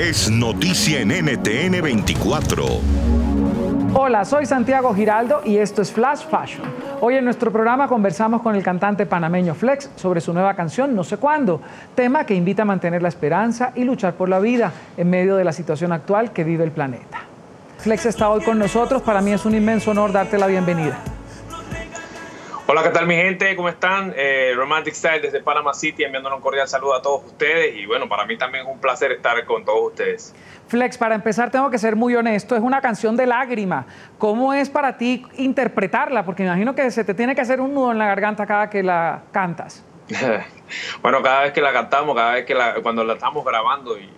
es noticia en NTN 24. Hola, soy Santiago Giraldo y esto es Flash Fashion. Hoy en nuestro programa conversamos con el cantante panameño Flex sobre su nueva canción No sé cuándo, tema que invita a mantener la esperanza y luchar por la vida en medio de la situación actual que vive el planeta. Flex está hoy con nosotros, para mí es un inmenso honor darte la bienvenida. Hola, ¿qué tal mi gente? ¿Cómo están? Eh, Romantic Style desde Panama City, enviándoles un cordial saludo a todos ustedes y bueno, para mí también es un placer estar con todos ustedes. Flex, para empezar tengo que ser muy honesto, es una canción de lágrima. ¿Cómo es para ti interpretarla? Porque me imagino que se te tiene que hacer un nudo en la garganta cada que la cantas. bueno, cada vez que la cantamos, cada vez que la, cuando la estamos grabando y,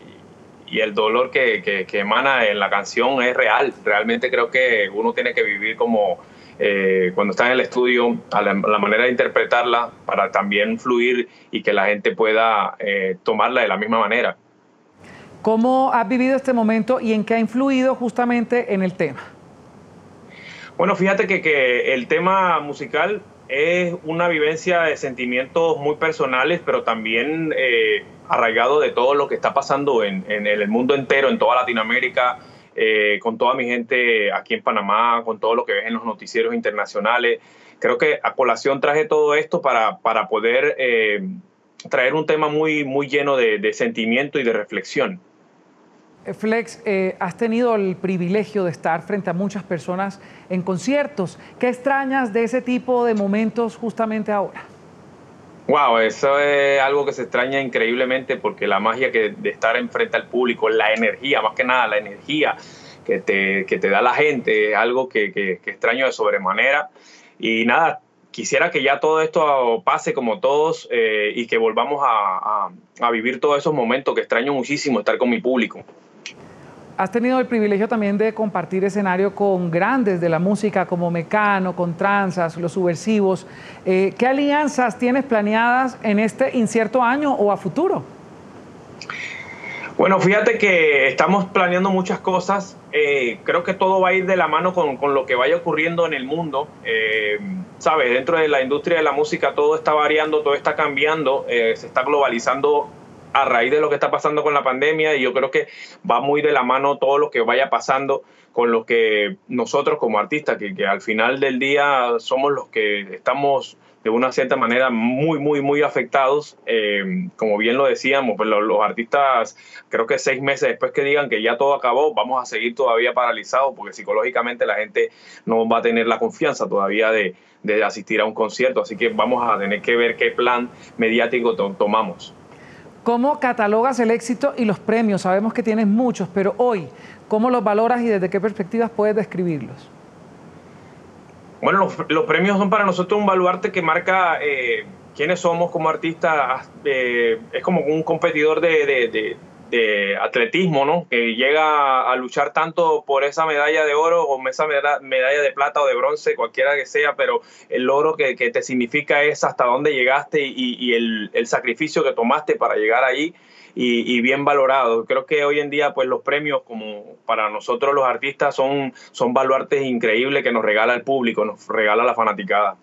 el dolor que, que emana en la canción es real. Realmente creo que uno tiene que vivir como eh, cuando está en el estudio, a la, manera de interpretarla para también fluir y que la gente pueda eh, tomarla de la misma manera. ¿Cómo has vivido este momento y en qué ha influido justamente en el tema? Bueno, fíjate que, el tema musical es una vivencia de sentimientos muy personales, pero también eh, arraigado de todo lo que está pasando en, en el mundo entero, en toda Latinoamérica, eh, con toda mi gente aquí en Panamá, con todo lo que ves en los noticieros internacionales. Creo que a colación traje todo esto para, para poder eh, traer un tema muy, muy lleno de, sentimiento y de reflexión. Eh, Flex, has tenido el privilegio de estar frente a muchas personas en conciertos. ¿Qué extrañas de ese tipo de momentos justamente ahora? Wow, eso es algo que se extraña increíblemente porque la magia que de estar enfrente al público, la energía, más que nada la energía que te, que te da la gente, es algo que, que, extraño de sobremanera. Y nada, quisiera que ya todo esto pase como todos eh, y que volvamos a, a, a vivir todos esos momentos que extraño muchísimo estar con mi público. Has tenido el privilegio también de compartir escenario con grandes de la música como Mecano, con Tranzas, Los Subversivos. Eh, ¿Qué alianzas tienes planeadas en este incierto año o a futuro? Bueno, fíjate que estamos planeando muchas cosas. Eh, creo que todo va a ir de la mano con, lo que vaya ocurriendo en el mundo. Eh, Sabes, dentro de la industria de la música todo está variando, todo está cambiando, se está globalizando a raíz de lo que está pasando con la pandemia y yo creo que va muy de la mano todo lo que vaya pasando con lo que nosotros como artistas, que, al final del día somos los que estamos de una cierta manera muy, muy, muy afectados. Eh, como bien lo decíamos, pues los, artistas, creo que seis meses después que digan que ya todo acabó, vamos a seguir todavía paralizados porque psicológicamente la gente no va a tener la confianza todavía de, de asistir a un concierto. Así que vamos a tener que ver qué plan mediático tomamos. ¿Cómo catalogas el éxito y los premios? Sabemos que tienes muchos, pero hoy, ¿cómo los valoras y desde qué perspectivas puedes describirlos? Bueno, los, premios son para nosotros un baluarte que marca eh, quiénes somos como artistas. Eh, es como un competidor de, de atletismo, ¿no? Que llega a luchar tanto por esa medalla de oro o esa medalla de plata o de bronce, cualquiera que sea, pero el logro que, te significa es hasta dónde llegaste y, el, sacrificio que tomaste para llegar ahí y, bien valorado. Creo que hoy en día, pues los premios, como para nosotros los artistas, son, son baluartes increíbles que nos regala el público, nos regala la fanaticada.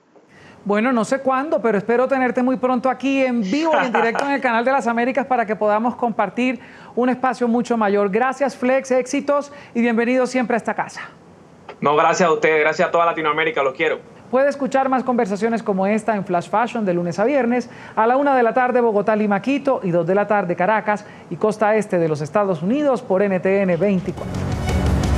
Bueno, no sé cuándo, pero espero tenerte muy pronto aquí en vivo y en directo en el canal de las Américas para que podamos compartir un espacio mucho mayor. Gracias, Flex, éxitos y bienvenido siempre a esta casa. No, gracias a ustedes, gracias a toda Latinoamérica, los quiero. Puede escuchar más conversaciones como esta en Flash Fashion de lunes a viernes a la una de la tarde Bogotá, Lima, Quito y dos de la tarde Caracas y costa este de los Estados Unidos por NTN 24.